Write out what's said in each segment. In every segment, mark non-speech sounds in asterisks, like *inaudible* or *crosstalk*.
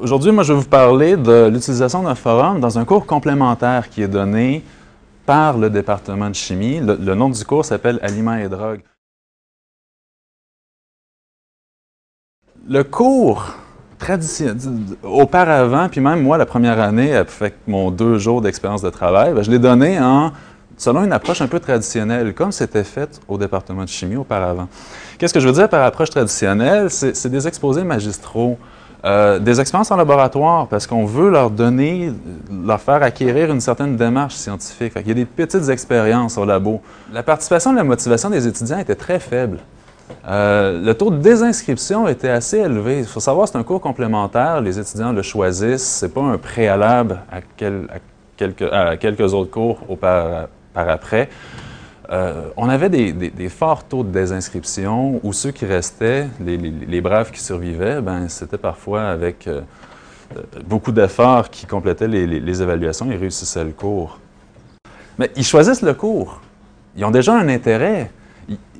Aujourd'hui, moi, je vais vous parler de l'utilisation d'un forum dans un cours complémentaire qui est donné par le département de chimie. Le, nom du cours s'appelle Aliments et drogues. Le cours auparavant, puis même moi, la première année, avec mon deux jours d'expérience de travail, ben, je l'ai donné en selon une approche un peu traditionnelle, comme c'était fait au département de chimie auparavant. Qu'est-ce que je veux dire par approche traditionnelle? C'est des exposés magistraux, euh, des expériences en laboratoire, parce qu'on veut leur donner, leur faire acquérir une certaine démarche scientifique. Il y a des petites expériences au labo. La participation et la motivation des étudiants était très faible. Euh, le taux de désinscription était assez élevé. Il faut savoir, c'est un cours complémentaire. Les étudiants le choisissent. Ce n'est pas un préalable à, quelques, autres cours par après. Euh, on avait des, forts taux de désinscription où ceux qui restaient, les, braves qui survivaient, ben, c'était parfois avec euh, euh, beaucoup d'efforts qui complétaient les, évaluations et réussissaient le cours. Mais ils choisissent le cours. Ils ont déjà un intérêt.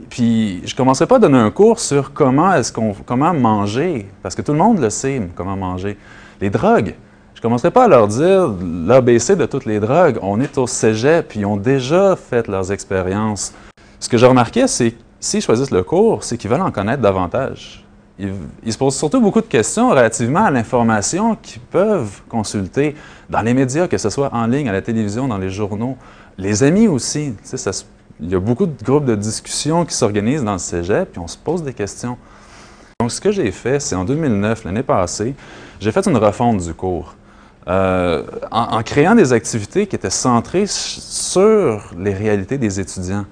Puis je ne commençais pas à donner un cours sur comment est-ce qu'on comment manger, parce que tout le monde le sait, comment manger. Les drogues, je ne commencerai pas à leur dire l'ABC de toutes les drogues. On est au cégep, puis ils ont déjà fait leurs expériences. Ce que j'ai remarqué, c'est s'ils choisissent le cours, c'est qu'ils veulent en connaître davantage. Ils, se posent surtout beaucoup de questions relativement à l'information qu'ils peuvent consulter dans les médias, que ce soit en ligne, à la télévision, dans les journaux. Les amis aussi. il y a beaucoup de groupes de discussion qui s'organisent dans le cégep, puis on se pose des questions. Donc, ce que j'ai fait, c'est en 2009, l'année passée, j'ai fait une refonte du cours. Euh, en, créant des activités qui étaient centrées sur les réalités des étudiants.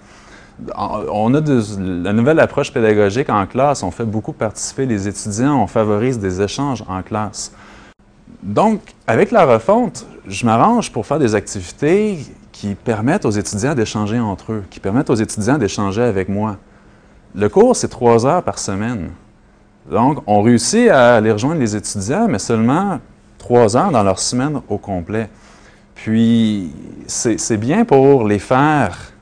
On a la nouvelle approche pédagogique en classe, on fait beaucoup participer les étudiants, on favorise des échanges en classe. Donc, avec la refonte, je m'arrange pour faire des activités qui permettent aux étudiants d'échanger entre eux, qui permettent aux étudiants d'échanger avec moi. Le cours, c'est trois heures par semaine. Donc, on réussit à aller rejoindre les étudiants, mais seulement trois heures dans leur semaine au complet. Puis, c'est bien pour les faire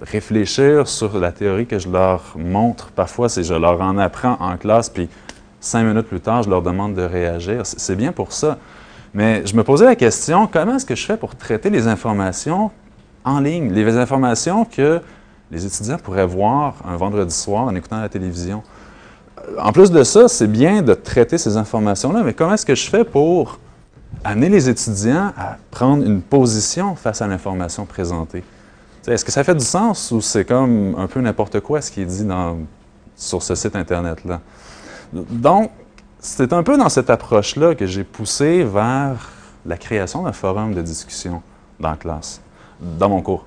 réfléchir sur la théorie que je leur montre. Parfois, c'est je leur en apprends en classe, puis cinq minutes plus tard, je leur demande de réagir. C'est bien pour ça. Mais je me posais la question, comment est-ce que je fais pour traiter les informations en ligne, les informations que les étudiants pourraient voir un vendredi soir en écoutant la télévision? En plus de ça, c'est bien de traiter ces informations-là, mais comment est-ce que je fais pour amener les étudiants à prendre une position face à l'information présentée? Est-ce que ça fait du sens ou c'est comme un peu n'importe quoi ce qui est dit sur ce site Internet-là? Donc, c'est un peu dans cette approche-là que j'ai poussé vers la création d'un forum de discussion dans la classe, dans mon cours.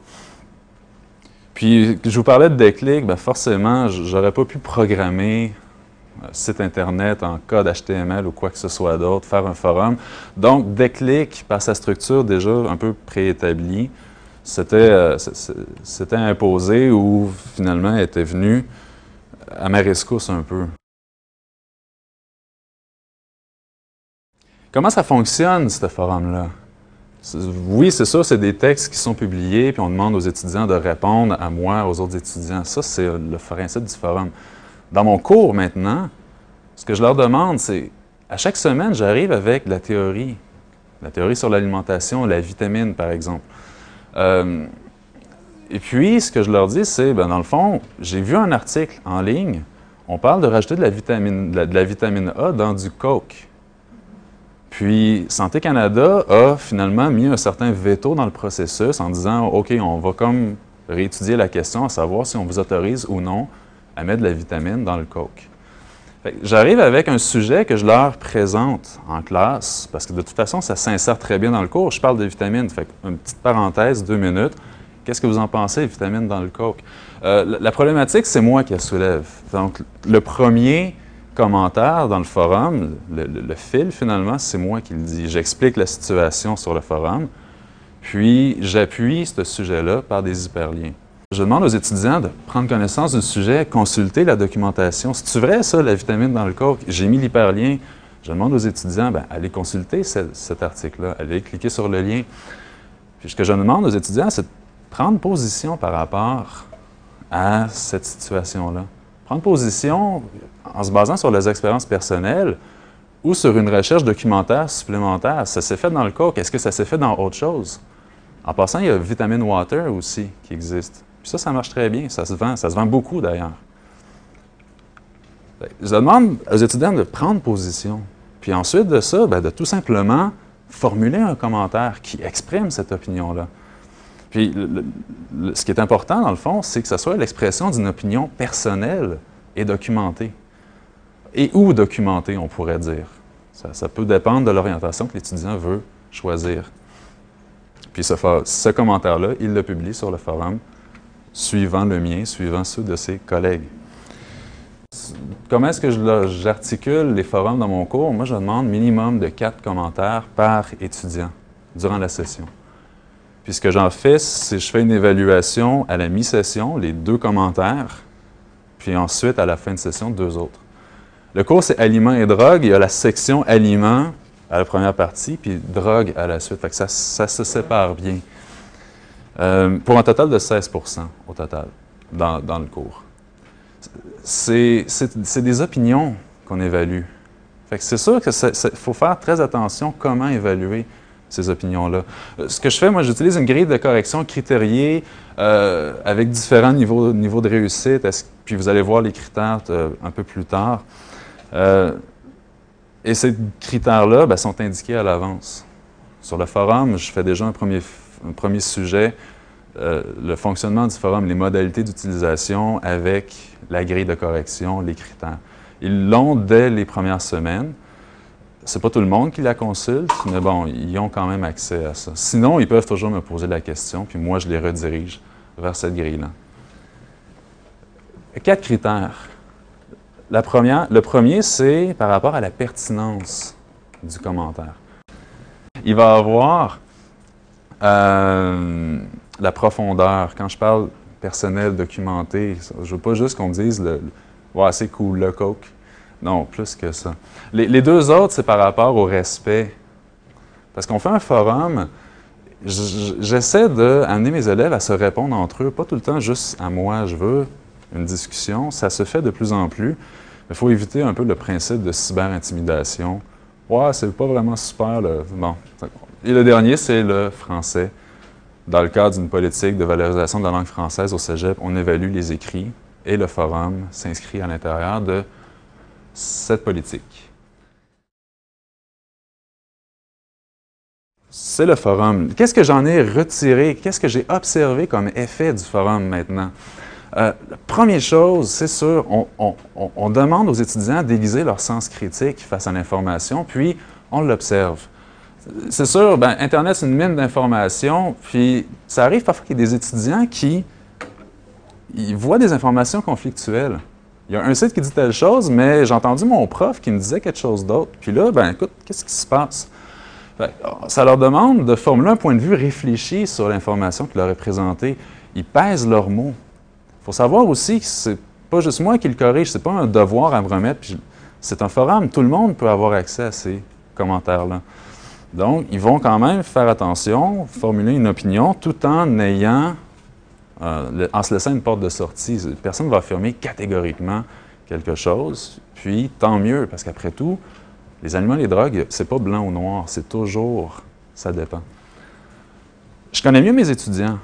Puis, je vous parlais de déclic, bien forcément, j'aurais pas pu programmer site Internet en code HTML ou quoi que ce soit d'autre, faire un forum. Donc, Déclic, par sa structure déjà un peu préétablie, c'était euh, imposé ou finalement était venu à ma rescousse un peu. Comment ça fonctionne, ce forum-là? Oui, c'est ça, c'est des textes qui sont publiés, puis on demande aux étudiants de répondre à moi, aux autres étudiants. Ça, c'est le principe du forum. Dans mon cours maintenant, ce que je leur demande, c'est à chaque semaine, j'arrive avec la théorie, la théorie sur l'alimentation, la vitamine par exemple. Euh, et puis, ce que je leur dis, c'est, ben, dans le fond, j'ai vu un article en ligne, on parle de rajouter de la vitamine, de la vitamine A dans du Coke. Puis, Santé Canada a finalement mis un certain veto dans le processus en disant, OK, on va comme réétudier la question à savoir si on vous autorise ou non à mettre de la vitamine dans le coke. J'arrive avec un sujet que je leur présente en classe, parce que de toute façon, ça s'insère très bien dans le cours. Je parle de vitamines. Fait une petite parenthèse, deux minutes. Qu'est-ce que vous en pensez, vitamines dans le coke? Euh, la, problématique, c'est moi qui la soulève. Donc, le premier commentaire dans le forum, le fil finalement, c'est moi qui le dis. J'explique la situation sur le forum, puis j'appuie ce sujet-là par des hyperliens. Je demande aux étudiants de prendre connaissance du sujet, consulter la documentation. C'est-tu vrai, ça, la vitamine dans le coke? J'ai mis l'hyperlien. Je demande aux étudiants, ben, allez consulter cet article-là, allez cliquer sur le lien. Puis ce que je demande aux étudiants, c'est de prendre position par rapport à cette situation-là. Prendre position en se basant sur leurs expériences personnelles ou sur une recherche documentaire supplémentaire. Ça s'est fait dans le cours. Est-ce que ça s'est fait dans autre chose? En passant, il y a Vitamin Water aussi qui existe. Puis ça, ça marche très bien. Ça se vend. Ça se vend beaucoup d'ailleurs. Je demande aux étudiants de prendre position. Puis ensuite de ça, ben, de tout simplement formuler un commentaire qui exprime cette opinion-là. Puis ce qui est important, dans le fond, c'est que ce soit l'expression d'une opinion personnelle et documentée. Et ou documentée, on pourrait dire. Ça, peut dépendre de l'orientation que l'étudiant veut choisir. Puis ce commentaire-là, il le publie sur le forum, suivant le mien, suivant ceux de ses collègues. Comment est-ce que j'articule les forums dans mon cours? Moi, je demande minimum de quatre commentaires par étudiant durant la session. Puis ce que j'en fais, c'est je fais une évaluation à la mi-session, les deux commentaires, puis ensuite, à la fin de session, deux autres. Le cours, c'est aliments et drogue. Il y a la section aliments à la première partie, puis drogue à la suite. Ça, se sépare bien. Euh, pour un total de 16% au total dans, dans le cours. C'est des opinions qu'on évalue. C'est sûr qu'il faut faire très attention comment évaluer ces opinions-là. Euh, ce que je fais, moi, j'utilise une grille de correction critériée euh, avec différents niveaux, niveaux de réussite, puis vous allez voir les critères euh, un peu plus tard. et ces critères-là ben, sont indiqués à l'avance. Sur le forum, je fais déjà un premier, un premier sujet, le fonctionnement du forum, les modalités d'utilisation avec la grille de correction, les critères. Ils l'ont dès les premières semaines c'est pas tout le monde qui la consulte, mais bon, ils ont quand même accès à ça. Sinon, ils peuvent toujours me poser la question, puis moi, je les redirige vers cette grille-là. Quatre critères. La première, le premier, c'est par rapport à la pertinence du commentaire. Il va avoir euh, la profondeur. Quand je parle personnel, documenté, je veux pas juste qu'on dise le, c'est cool, le coke. Non, plus que ça. Les, deux autres, c'est par rapport au respect. Parce qu'on fait un forum, j'essaie d'amener mes élèves à se répondre entre eux, pas tout le temps juste à moi, je veux une discussion. Ça se fait de plus en plus. Il faut éviter un peu le principe de cyber-intimidation. C'est pas vraiment super. Bon. Et le dernier, c'est le français. Dans le cadre d'une politique de valorisation de la langue française au cégep, on évalue les écrits et le forum s'inscrit à l'intérieur de cette politique. C'est le forum. Qu'est-ce que j'en ai retiré? Qu'est-ce que j'ai observé comme effet du forum maintenant? Euh, première chose, c'est sûr, on, demande aux étudiants d'aiguiser leur sens critique face à l'information, puis on l'observe. C'est sûr, ben, Internet, c'est une mine d'informations, puis ça arrive parfois qu'il y ait des étudiants qui voient des informations conflictuelles il y a un site qui dit telle chose, mais j'ai entendu mon prof qui me disait quelque chose d'autre. Puis là, ben écoute, qu'est-ce qui se passe? ça leur demande de formuler un point de vue réfléchi sur l'information qui leur est présentée. Ils pèsent leurs mots. Il faut savoir aussi que c'est pas juste moi qui le corrige, c'est pas un devoir à me remettre. C'est un forum, tout le monde peut avoir accès à ces commentaires-là. Donc, ils vont quand même faire attention, formuler une opinion, tout en ayant euh, en se laissant une porte de sortie. Personne ne va affirmer catégoriquement quelque chose, puis tant mieux, parce qu'après tout, les aliments les drogues, c'est pas blanc ou noir, c'est toujours, ça dépend. Je connais mieux mes étudiants.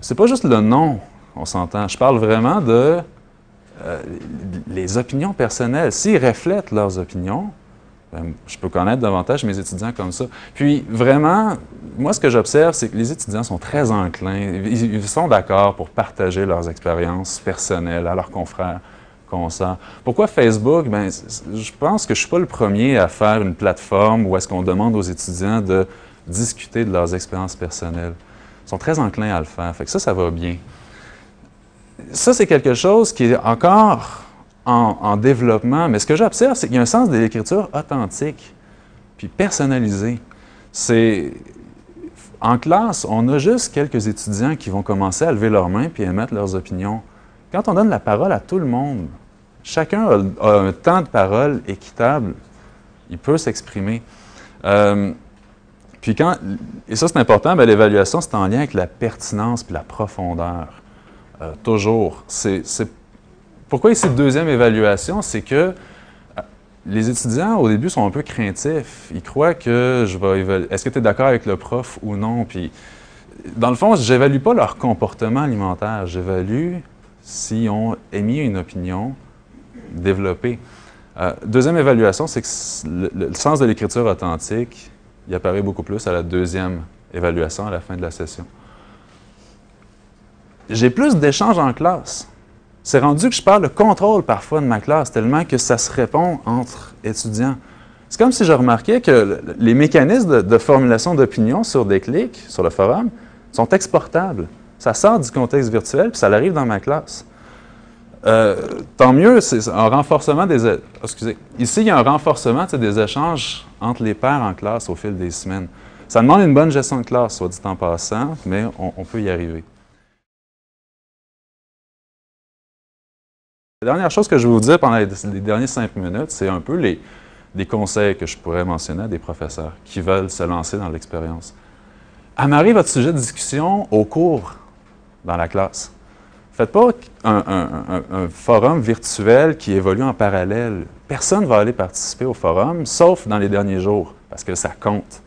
C'est pas juste le nom, on s'entend. Je parle vraiment de euh, les opinions personnelles. S'ils reflètent leurs opinions, ben, je peux connaître davantage mes étudiants comme ça. Puis vraiment, moi, ce que j'observe, c'est que les étudiants sont très enclins, ils, sont d'accord pour partager leurs expériences personnelles à leurs confrères, consorts. Pourquoi Facebook? Ben, je pense que je ne suis pas le premier à faire une plateforme où est-ce qu'on demande aux étudiants de discuter de leurs expériences personnelles. Ils sont très enclins à le faire. Fait que ça, ça va bien. Ça, c'est quelque chose qui est encore en, développement, mais ce que j'observe, c'est qu'il y a un sens de l'écriture authentique, puis personnalisé. C'est en classe, on a juste quelques étudiants qui vont commencer à lever leurs mains puis émettre leurs opinions. Quand on donne la parole à tout le monde, chacun a, un temps de parole équitable, il peut s'exprimer. Euh, puis quand, et ça c'est important, l'évaluation c'est en lien avec la pertinence puis la profondeur. Euh, toujours. C'est pourquoi ici deuxième évaluation? C'est que euh, les étudiants, au début, sont un peu craintifs. Ils croient que je vais évaluer. Est-ce que tu es d'accord avec le prof ou non? Puis, dans le fond, je n'évalue pas leur comportement alimentaire. J'évalue s'ils ont émis une opinion développée. Euh, deuxième évaluation, c'est que le, sens de l'écriture authentique, il apparaît beaucoup plus à la deuxième évaluation, à la fin de la session. J'ai plus d'échanges en classe. C'est rendu que je parle de contrôle parfois de ma classe, tellement que ça se répond entre étudiants. C'est comme si je remarquais que les mécanismes de, formulation d'opinion sur des clics, sur le forum, sont exportables. Ça sort du contexte virtuel, puis ça arrive dans ma classe. Euh, tant mieux, c'est un renforcement des... Excusez. Ici, il y a un renforcement des échanges entre les pairs en classe au fil des semaines. Ça demande une bonne gestion de classe, soit dit en passant, mais on peut y arriver. La dernière chose que je vais vous dire pendant les, dernières cinq minutes, c'est un peu les, conseils que je pourrais mentionner à des professeurs qui veulent se lancer dans l'expérience. Amarrez votre sujet de discussion au cours dans la classe. Faites pas un, forum virtuel qui évolue en parallèle. Personne ne va aller participer au forum, sauf dans les derniers jours, parce que ça compte.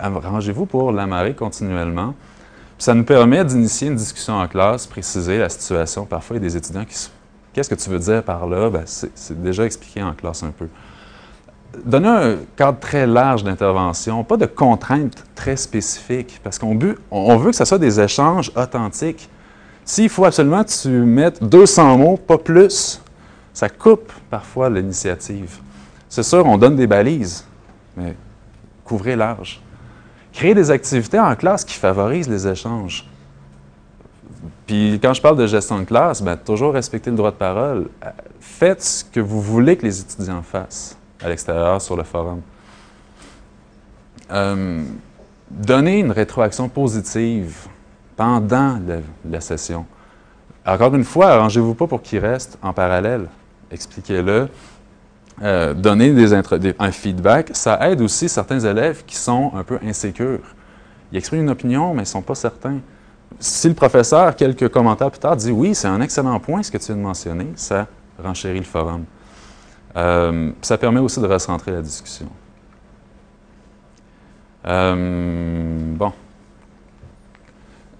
Rangez-vous pour l'amarrer continuellement. ça nous permet d'initier une discussion en classe, préciser la situation. Parfois, il y a des étudiants qui se Qu'est-ce que tu veux dire par là? Ben, c'est déjà expliqué en classe un peu. Donner un cadre très large d'intervention, pas de contraintes très spécifiques, parce qu'on on veut que ce soit des échanges authentiques. S'il faut absolument que tu mettes 200 mots, pas plus, ça coupe parfois l'initiative. C'est sûr, on donne des balises, mais couvrez large. Créer des activités en classe qui favorisent les échanges. Puis quand je parle de gestion de classe, bien, toujours respecter le droit de parole. Faites ce que vous voulez que les étudiants fassent à l'extérieur, sur le forum. Euh, donnez une rétroaction positive pendant la, session. Encore une fois, arrangez-vous pas pour qu'il reste en parallèle. Expliquez-le. Euh, donnez des, un feedback. Ça aide aussi certains élèves qui sont un peu insécures. Ils expriment une opinion, mais ils ne sont pas certains si le professeur, quelques commentaires plus tard, dit oui, c'est un excellent point ce que tu viens de mentionner, ça renchérit le forum. Euh, ça permet aussi de recentrer la discussion. Euh, bon.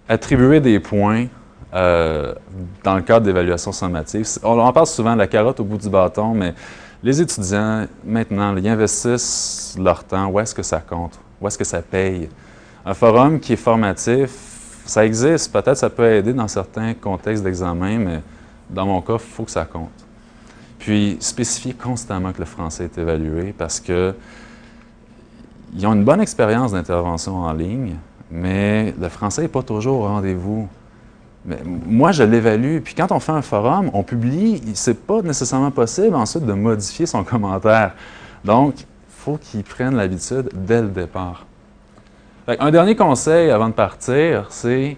Attribuer des points euh, dans le cadre d'évaluation sommative. On en parle souvent, la carotte au bout du bâton, mais les étudiants, maintenant, ils investissent leur temps. Où est-ce que ça compte? Où est-ce que ça paye? Un forum qui est formatif, ça existe, peut-être ça peut aider dans certains contextes d'examen, mais dans mon cas, il faut que ça compte. Puis, spécifier constamment que le français est évalué parce que ils ont une bonne expérience d'intervention en ligne, mais le français n'est pas toujours au rendez-vous. Mais moi, je l'évalue. Puis quand on fait un forum, on publie, c'est pas nécessairement possible ensuite de modifier son *laughs* commentaire. Donc, il faut qu'ils prennent l'habitude dès le départ un dernier conseil avant de partir, c'est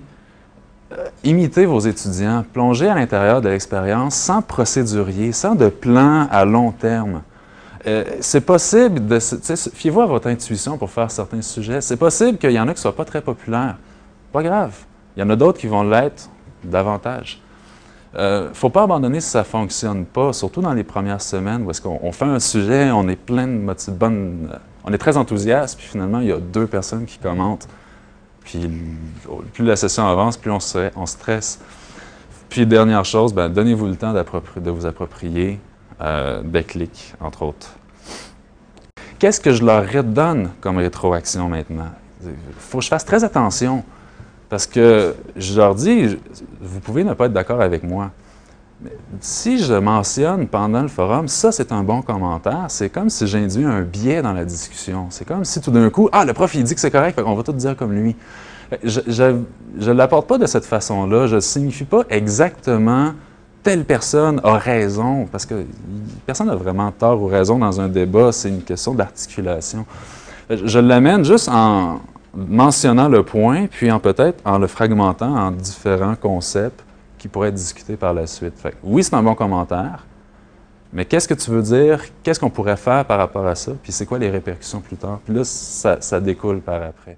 euh, imiter vos étudiants, plonger à l'intérieur de l'expérience sans procédurier, sans de plan à long terme. Euh, c'est possible de... Fiez-vous à votre intuition pour faire certains sujets. C'est possible qu'il y en a qui ne soient pas très populaires. Pas grave. Il y en a d'autres qui vont l'être davantage. Il euh, ne faut pas abandonner si ça ne fonctionne pas, surtout dans les premières semaines où qu'on fait un sujet, on est plein de bonnes on est très enthousiaste, puis finalement, il y a deux personnes qui commentent. Puis plus la session avance, plus on, on stresse. Puis dernière chose, ben, donnez-vous le temps de vous approprier euh, des clics, entre autres. Qu'est-ce que je leur redonne comme rétroaction maintenant? Il faut que je fasse très attention parce que je leur dis, vous pouvez ne pas être d'accord avec moi, si je mentionne pendant le forum, ça c'est un bon commentaire, c'est comme si j'induis un biais dans la discussion. C'est comme si tout d'un coup, ah, le prof il dit que c'est correct, on va tout dire comme lui. Je ne l'apporte pas de cette façon-là, je ne signifie pas exactement telle personne a raison, parce que personne n'a vraiment tort ou raison dans un débat, c'est une question d'articulation. Je l'amène juste en mentionnant le point, puis en peut-être en le fragmentant en différents concepts qui pourrait être discuté par la suite. oui, c'est un bon commentaire, mais qu'est-ce que tu veux dire? Qu'est-ce qu'on pourrait faire par rapport à ça? Puis c'est quoi les répercussions plus tard? Puis là, ça découle par après.